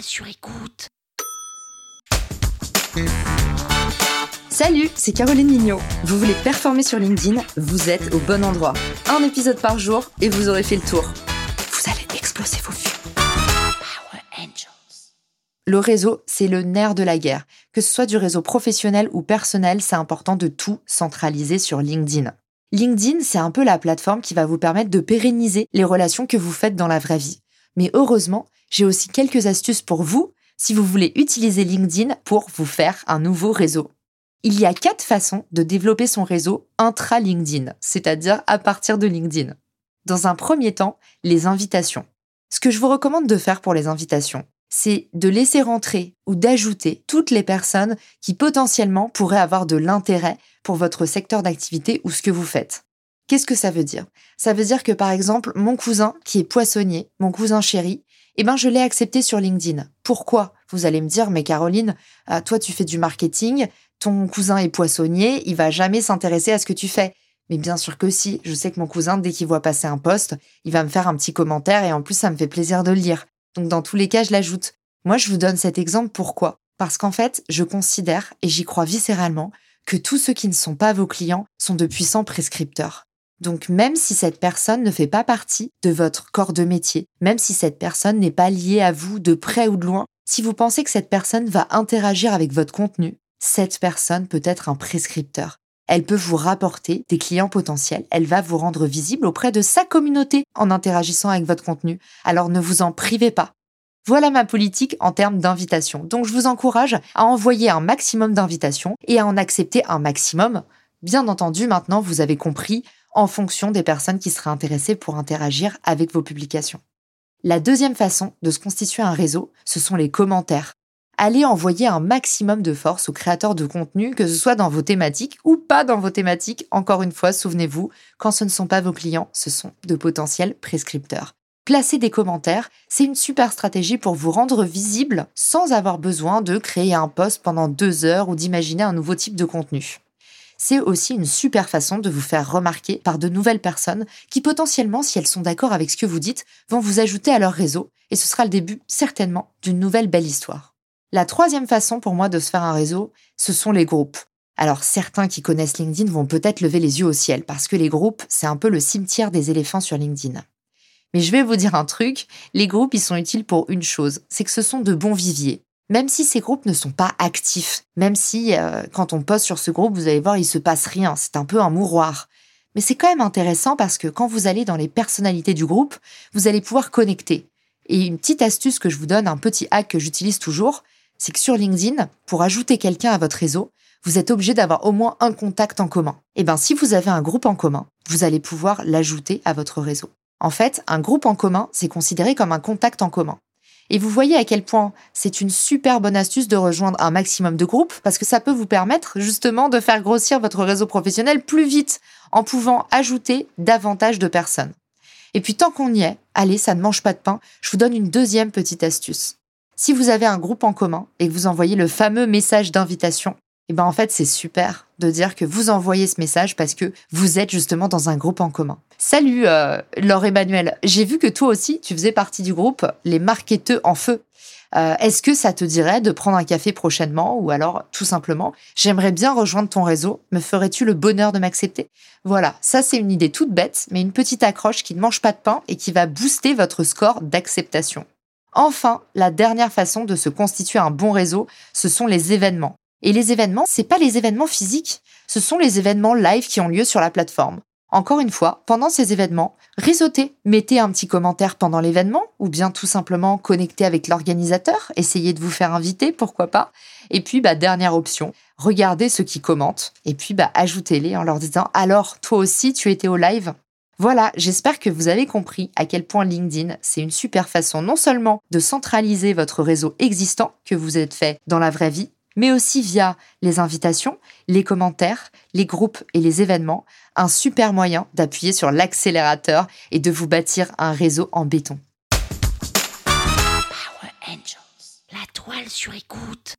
sur écoute. Salut, c'est Caroline Mignot. Vous voulez performer sur LinkedIn Vous êtes au bon endroit. Un épisode par jour et vous aurez fait le tour. Vous allez exploser vos vues. Power Angels. Le réseau, c'est le nerf de la guerre. Que ce soit du réseau professionnel ou personnel, c'est important de tout centraliser sur LinkedIn. LinkedIn, c'est un peu la plateforme qui va vous permettre de pérenniser les relations que vous faites dans la vraie vie. Mais heureusement, j'ai aussi quelques astuces pour vous si vous voulez utiliser LinkedIn pour vous faire un nouveau réseau. Il y a quatre façons de développer son réseau intra-LinkedIn, c'est-à-dire à partir de LinkedIn. Dans un premier temps, les invitations. Ce que je vous recommande de faire pour les invitations, c'est de laisser rentrer ou d'ajouter toutes les personnes qui potentiellement pourraient avoir de l'intérêt pour votre secteur d'activité ou ce que vous faites. Qu'est-ce que ça veut dire? Ça veut dire que par exemple, mon cousin qui est poissonnier, mon cousin chéri, eh ben je l'ai accepté sur LinkedIn. Pourquoi? Vous allez me dire, mais Caroline, euh, toi tu fais du marketing, ton cousin est poissonnier, il va jamais s'intéresser à ce que tu fais. Mais bien sûr que si, je sais que mon cousin, dès qu'il voit passer un post, il va me faire un petit commentaire et en plus ça me fait plaisir de le lire. Donc dans tous les cas, je l'ajoute. Moi, je vous donne cet exemple pourquoi? Parce qu'en fait, je considère, et j'y crois viscéralement, que tous ceux qui ne sont pas vos clients sont de puissants prescripteurs. Donc même si cette personne ne fait pas partie de votre corps de métier, même si cette personne n'est pas liée à vous de près ou de loin, si vous pensez que cette personne va interagir avec votre contenu, cette personne peut être un prescripteur. Elle peut vous rapporter des clients potentiels, elle va vous rendre visible auprès de sa communauté en interagissant avec votre contenu. Alors ne vous en privez pas. Voilà ma politique en termes d'invitation. Donc je vous encourage à envoyer un maximum d'invitations et à en accepter un maximum. Bien entendu, maintenant vous avez compris en fonction des personnes qui seraient intéressées pour interagir avec vos publications. La deuxième façon de se constituer un réseau, ce sont les commentaires. Allez envoyer un maximum de force aux créateurs de contenu, que ce soit dans vos thématiques ou pas dans vos thématiques. Encore une fois, souvenez-vous, quand ce ne sont pas vos clients, ce sont de potentiels prescripteurs. Placer des commentaires, c'est une super stratégie pour vous rendre visible sans avoir besoin de créer un post pendant deux heures ou d'imaginer un nouveau type de contenu c'est aussi une super façon de vous faire remarquer par de nouvelles personnes qui potentiellement, si elles sont d'accord avec ce que vous dites, vont vous ajouter à leur réseau et ce sera le début certainement d'une nouvelle belle histoire. La troisième façon pour moi de se faire un réseau, ce sont les groupes. Alors certains qui connaissent LinkedIn vont peut-être lever les yeux au ciel parce que les groupes, c'est un peu le cimetière des éléphants sur LinkedIn. Mais je vais vous dire un truc, les groupes, ils sont utiles pour une chose, c'est que ce sont de bons viviers. Même si ces groupes ne sont pas actifs, même si euh, quand on poste sur ce groupe, vous allez voir, il se passe rien, c'est un peu un mouroir. Mais c'est quand même intéressant parce que quand vous allez dans les personnalités du groupe, vous allez pouvoir connecter. Et une petite astuce que je vous donne, un petit hack que j'utilise toujours, c'est que sur LinkedIn, pour ajouter quelqu'un à votre réseau, vous êtes obligé d'avoir au moins un contact en commun. Et eh bien, si vous avez un groupe en commun, vous allez pouvoir l'ajouter à votre réseau. En fait, un groupe en commun, c'est considéré comme un contact en commun. Et vous voyez à quel point c'est une super bonne astuce de rejoindre un maximum de groupes parce que ça peut vous permettre justement de faire grossir votre réseau professionnel plus vite en pouvant ajouter davantage de personnes. Et puis tant qu'on y est, allez, ça ne mange pas de pain, je vous donne une deuxième petite astuce. Si vous avez un groupe en commun et que vous envoyez le fameux message d'invitation, et eh ben en fait c'est super de dire que vous envoyez ce message parce que vous êtes justement dans un groupe en commun. Salut euh, Laure Emmanuel, j'ai vu que toi aussi tu faisais partie du groupe Les Marketeux en Feu. Euh, Est-ce que ça te dirait de prendre un café prochainement ou alors tout simplement j'aimerais bien rejoindre ton réseau, me ferais-tu le bonheur de m'accepter? Voilà, ça c'est une idée toute bête mais une petite accroche qui ne mange pas de pain et qui va booster votre score d'acceptation. Enfin, la dernière façon de se constituer un bon réseau, ce sont les événements. Et les événements, c'est pas les événements physiques, ce sont les événements live qui ont lieu sur la plateforme. Encore une fois, pendant ces événements, réseautez, mettez un petit commentaire pendant l'événement, ou bien tout simplement connectez avec l'organisateur, essayez de vous faire inviter, pourquoi pas. Et puis, bah, dernière option, regardez ceux qui commentent, et puis bah, ajoutez-les en leur disant alors, toi aussi, tu étais au live? Voilà, j'espère que vous avez compris à quel point LinkedIn, c'est une super façon non seulement de centraliser votre réseau existant que vous êtes fait dans la vraie vie, mais aussi via les invitations, les commentaires, les groupes et les événements, un super moyen d'appuyer sur l'accélérateur et de vous bâtir un réseau en béton. Power Angels. La toile sur écoute.